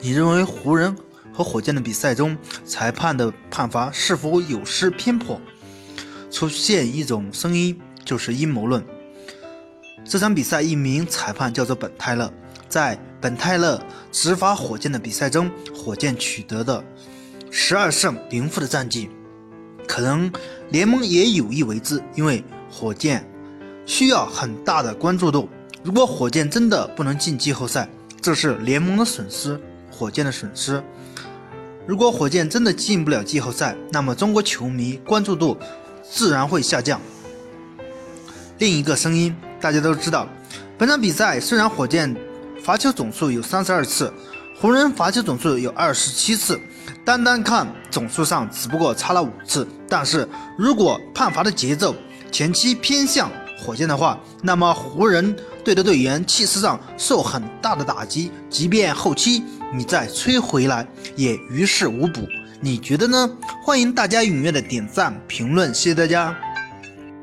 你认为湖人和火箭的比赛中，裁判的判罚是否有失偏颇？出现一种声音，就是阴谋论。这场比赛一名裁判叫做本泰勒，在本泰勒执法火箭的比赛中，火箭取得的十二胜零负的战绩，可能联盟也有意为之，因为火箭需要很大的关注度。如果火箭真的不能进季后赛，这是联盟的损失。火箭的损失。如果火箭真的进不了季后赛，那么中国球迷关注度自然会下降。另一个声音，大家都知道，本场比赛虽然火箭罚球总数有三十二次，湖人罚球总数有二十七次，单单看总数上只不过差了五次。但是如果判罚的节奏前期偏向火箭的话，那么湖人队的队员气势上受很大的打击，即便后期。你再催回来也于事无补，你觉得呢？欢迎大家踊跃的点赞评论，谢谢大家。